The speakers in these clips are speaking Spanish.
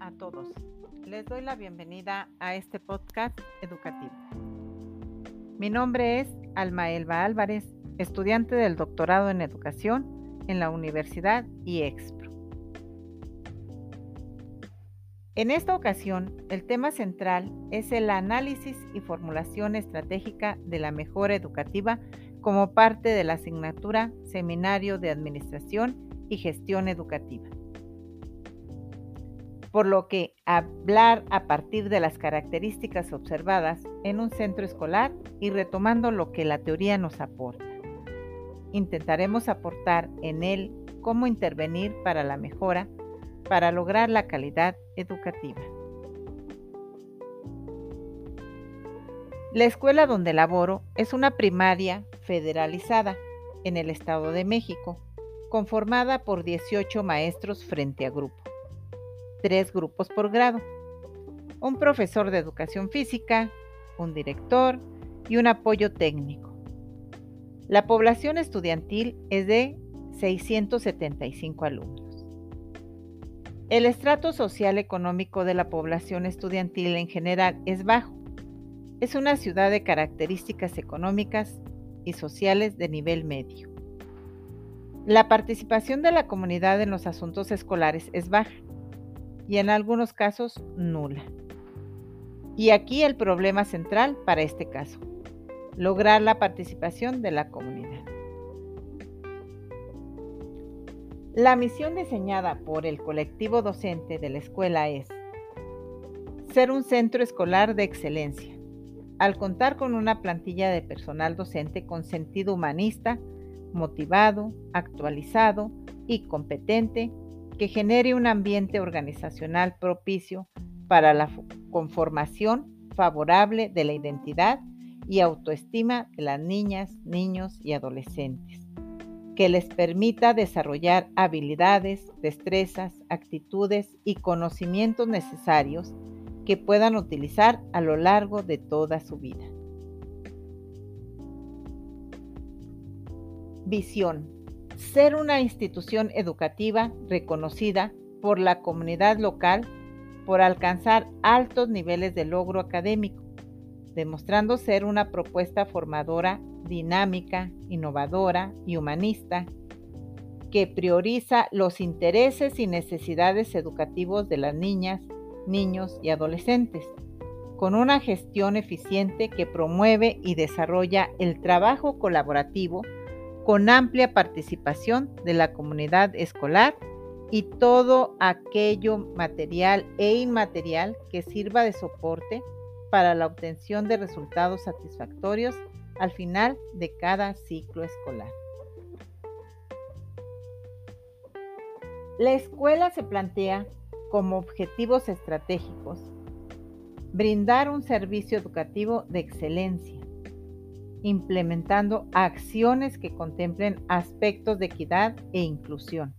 A todos. Les doy la bienvenida a este podcast educativo. Mi nombre es Alma Elba Álvarez, estudiante del doctorado en educación en la Universidad IEXPRO. En esta ocasión, el tema central es el análisis y formulación estratégica de la mejora educativa como parte de la asignatura Seminario de Administración y Gestión Educativa por lo que hablar a partir de las características observadas en un centro escolar y retomando lo que la teoría nos aporta. Intentaremos aportar en él cómo intervenir para la mejora, para lograr la calidad educativa. La escuela donde laboro es una primaria federalizada en el Estado de México, conformada por 18 maestros frente a grupo tres grupos por grado, un profesor de educación física, un director y un apoyo técnico. La población estudiantil es de 675 alumnos. El estrato social económico de la población estudiantil en general es bajo. Es una ciudad de características económicas y sociales de nivel medio. La participación de la comunidad en los asuntos escolares es baja y en algunos casos nula. Y aquí el problema central para este caso, lograr la participación de la comunidad. La misión diseñada por el colectivo docente de la escuela es ser un centro escolar de excelencia, al contar con una plantilla de personal docente con sentido humanista, motivado, actualizado y competente que genere un ambiente organizacional propicio para la conformación favorable de la identidad y autoestima de las niñas, niños y adolescentes, que les permita desarrollar habilidades, destrezas, actitudes y conocimientos necesarios que puedan utilizar a lo largo de toda su vida. Visión ser una institución educativa reconocida por la comunidad local por alcanzar altos niveles de logro académico, demostrando ser una propuesta formadora dinámica, innovadora y humanista que prioriza los intereses y necesidades educativos de las niñas, niños y adolescentes, con una gestión eficiente que promueve y desarrolla el trabajo colaborativo con amplia participación de la comunidad escolar y todo aquello material e inmaterial que sirva de soporte para la obtención de resultados satisfactorios al final de cada ciclo escolar. La escuela se plantea como objetivos estratégicos brindar un servicio educativo de excelencia implementando acciones que contemplen aspectos de equidad e inclusión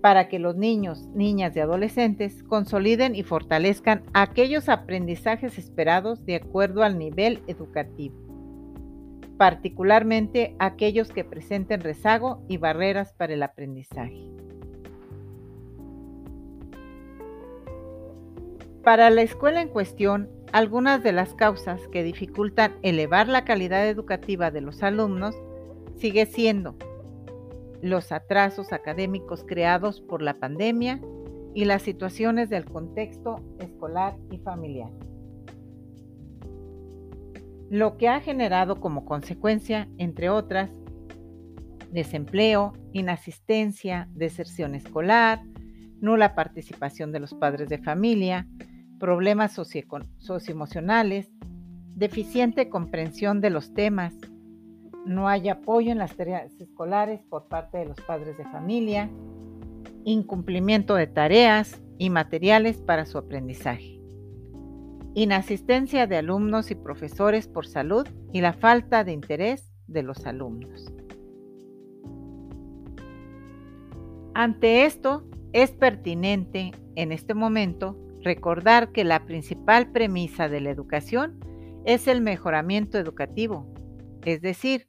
para que los niños, niñas y adolescentes consoliden y fortalezcan aquellos aprendizajes esperados de acuerdo al nivel educativo, particularmente aquellos que presenten rezago y barreras para el aprendizaje. Para la escuela en cuestión, algunas de las causas que dificultan elevar la calidad educativa de los alumnos sigue siendo los atrasos académicos creados por la pandemia y las situaciones del contexto escolar y familiar. Lo que ha generado como consecuencia, entre otras, desempleo, inasistencia, deserción escolar, nula participación de los padres de familia, problemas socioemocionales, deficiente comprensión de los temas, no hay apoyo en las tareas escolares por parte de los padres de familia, incumplimiento de tareas y materiales para su aprendizaje, inasistencia de alumnos y profesores por salud y la falta de interés de los alumnos. Ante esto, es pertinente en este momento Recordar que la principal premisa de la educación es el mejoramiento educativo, es decir,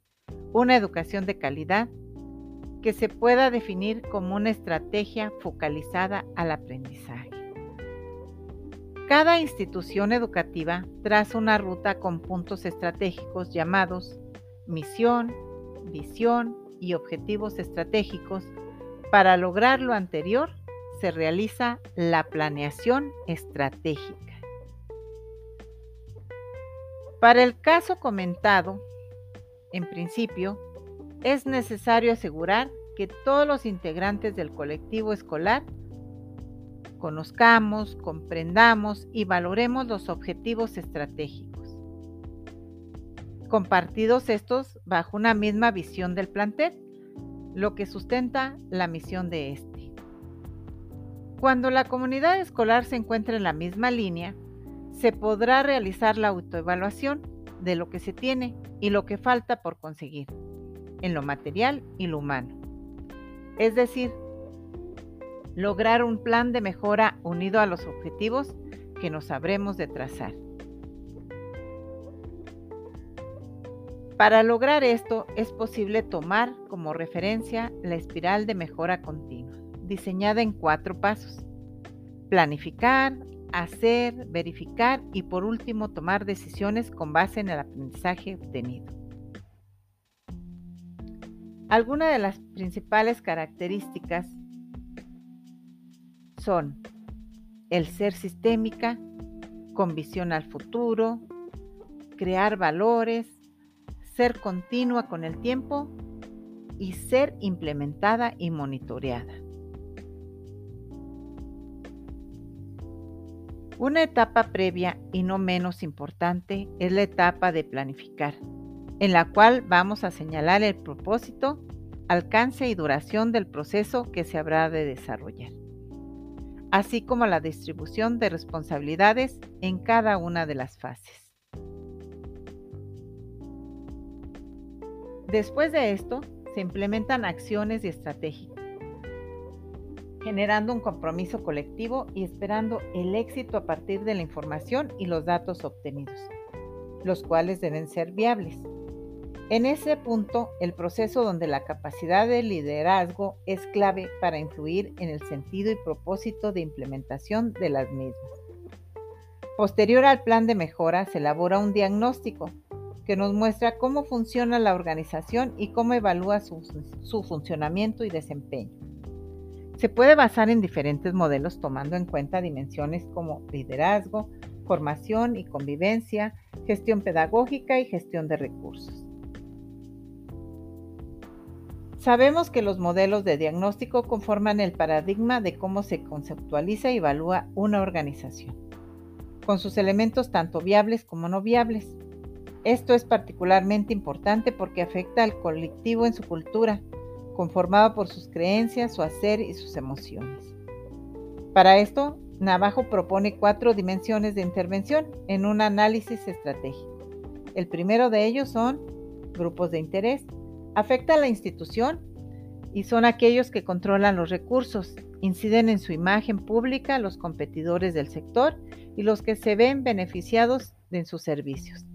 una educación de calidad que se pueda definir como una estrategia focalizada al aprendizaje. Cada institución educativa traza una ruta con puntos estratégicos llamados misión, visión y objetivos estratégicos. Para lograr lo anterior, se realiza la planeación estratégica. Para el caso comentado, en principio, es necesario asegurar que todos los integrantes del colectivo escolar conozcamos, comprendamos y valoremos los objetivos estratégicos. Compartidos estos bajo una misma visión del plantel, lo que sustenta la misión de este. Cuando la comunidad escolar se encuentra en la misma línea, se podrá realizar la autoevaluación de lo que se tiene y lo que falta por conseguir, en lo material y lo humano. Es decir, lograr un plan de mejora unido a los objetivos que nos habremos de trazar. Para lograr esto es posible tomar como referencia la espiral de mejora continua, diseñada en cuatro pasos. Planificar, hacer, verificar y por último tomar decisiones con base en el aprendizaje obtenido. Algunas de las principales características son el ser sistémica, con visión al futuro, crear valores, ser continua con el tiempo y ser implementada y monitoreada. Una etapa previa y no menos importante es la etapa de planificar, en la cual vamos a señalar el propósito, alcance y duración del proceso que se habrá de desarrollar así como la distribución de responsabilidades en cada una de las fases. Después de esto, se implementan acciones y estrategias, generando un compromiso colectivo y esperando el éxito a partir de la información y los datos obtenidos, los cuales deben ser viables. En ese punto, el proceso donde la capacidad de liderazgo es clave para influir en el sentido y propósito de implementación de las mismas. Posterior al plan de mejora se elabora un diagnóstico que nos muestra cómo funciona la organización y cómo evalúa su, su funcionamiento y desempeño. Se puede basar en diferentes modelos tomando en cuenta dimensiones como liderazgo, formación y convivencia, gestión pedagógica y gestión de recursos. Sabemos que los modelos de diagnóstico conforman el paradigma de cómo se conceptualiza y evalúa una organización, con sus elementos tanto viables como no viables. Esto es particularmente importante porque afecta al colectivo en su cultura, conformado por sus creencias, su hacer y sus emociones. Para esto, Navajo propone cuatro dimensiones de intervención en un análisis estratégico. El primero de ellos son grupos de interés, afecta a la institución y son aquellos que controlan los recursos, inciden en su imagen pública los competidores del sector y los que se ven beneficiados en sus servicios.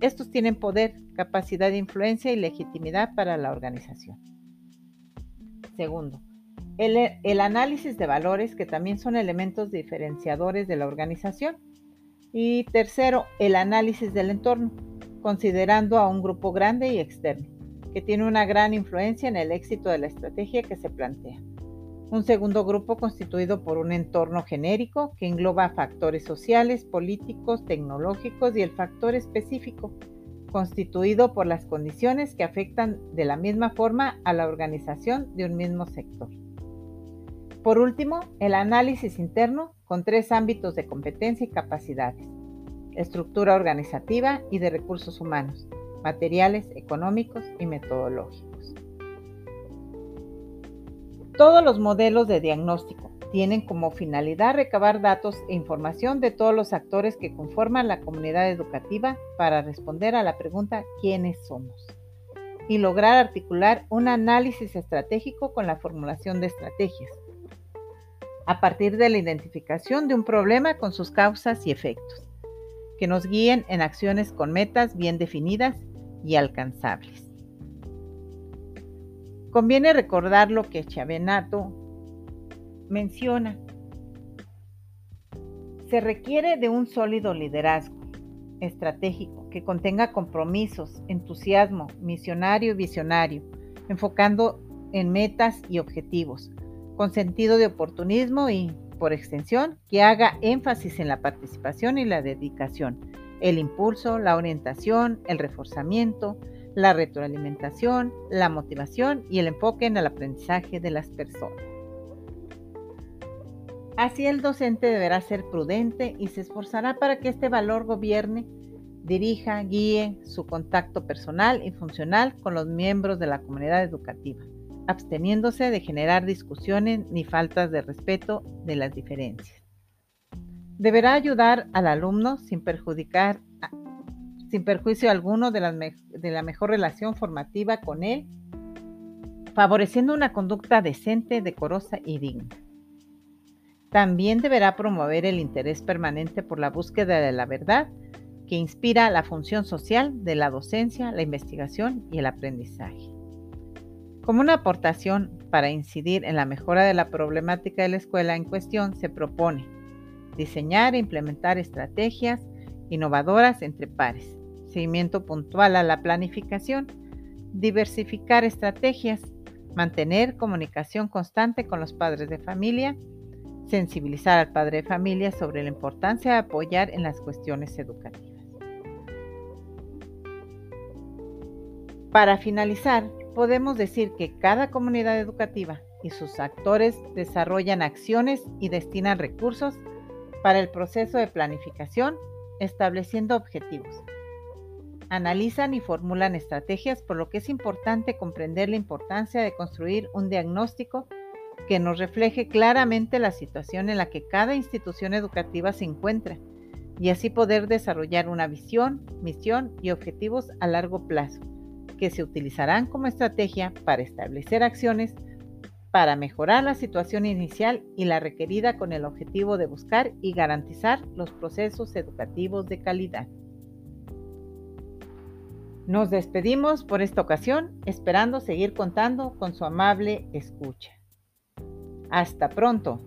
Estos tienen poder, capacidad de influencia y legitimidad para la organización. Segundo, el, el, análisis de valores, que también son elementos diferenciadores de la organización. Y tercero, el análisis del entorno, considerando a un grupo grande y externo que tiene una gran influencia en el éxito de la estrategia que se plantea. Un segundo grupo constituido por un entorno genérico que engloba factores sociales, políticos, tecnológicos y el factor específico, constituido por las condiciones que afectan de la misma forma a la organización de un mismo sector. Por último, el análisis interno con tres ámbitos de competencia y capacidades, estructura organizativa y de recursos humanos, materiales, económicos y metodológicos. Todos los modelos de diagnóstico tienen como finalidad recabar datos e información de todos los actores que conforman la comunidad educativa para responder a la pregunta ¿quiénes somos? y lograr articular un análisis estratégico con la formulación de estrategias, a partir de la identificación de un problema con sus causas y efectos, que nos guíen en acciones con metas bien definidas y alcanzables. Conviene recordar lo que Chavenato menciona. Se requiere de un sólido liderazgo estratégico que contenga compromisos, entusiasmo, misionario y visionario, enfocando en metas y objetivos, con sentido de oportunismo y, por extensión, que haga énfasis en la participación y la dedicación, el impulso, la orientación, el reforzamiento, la retroalimentación, la motivación y el enfoque en el aprendizaje de las personas. Así el docente deberá ser prudente y se esforzará para que este valor gobierne, dirija, guíe su contacto personal y funcional con los miembros de la comunidad educativa, absteniéndose de generar discusiones ni faltas de respeto de las diferencias. Deberá ayudar al alumno sin perjudicar sin perjuicio alguno de la, de la mejor relación formativa con él, favoreciendo una conducta decente, decorosa y digna. También deberá promover el interés permanente por la búsqueda de la verdad que inspira la función social de la docencia, la investigación y el aprendizaje. Como una aportación para incidir en la mejora de la problemática de la escuela en cuestión, se propone diseñar e implementar estrategias innovadoras entre pares, seguimiento puntual a la planificación, diversificar estrategias, mantener comunicación constante con los padres de familia, sensibilizar al padre de familia sobre la importancia de apoyar en las cuestiones educativas. Para finalizar, podemos decir que cada comunidad educativa y sus actores desarrollan acciones y destinan recursos para el proceso de planificación, estableciendo objetivos. Analizan y formulan estrategias, por lo que es importante comprender la importancia de construir un diagnóstico que nos refleje claramente la situación en la que cada institución educativa se encuentra y así poder desarrollar una visión, misión y objetivos a largo plazo que se utilizarán como estrategia para establecer acciones para mejorar la situación inicial y la requerida con el objetivo de buscar y garantizar los procesos educativos de calidad. Nos despedimos por esta ocasión esperando seguir contando con su amable escucha. Hasta pronto.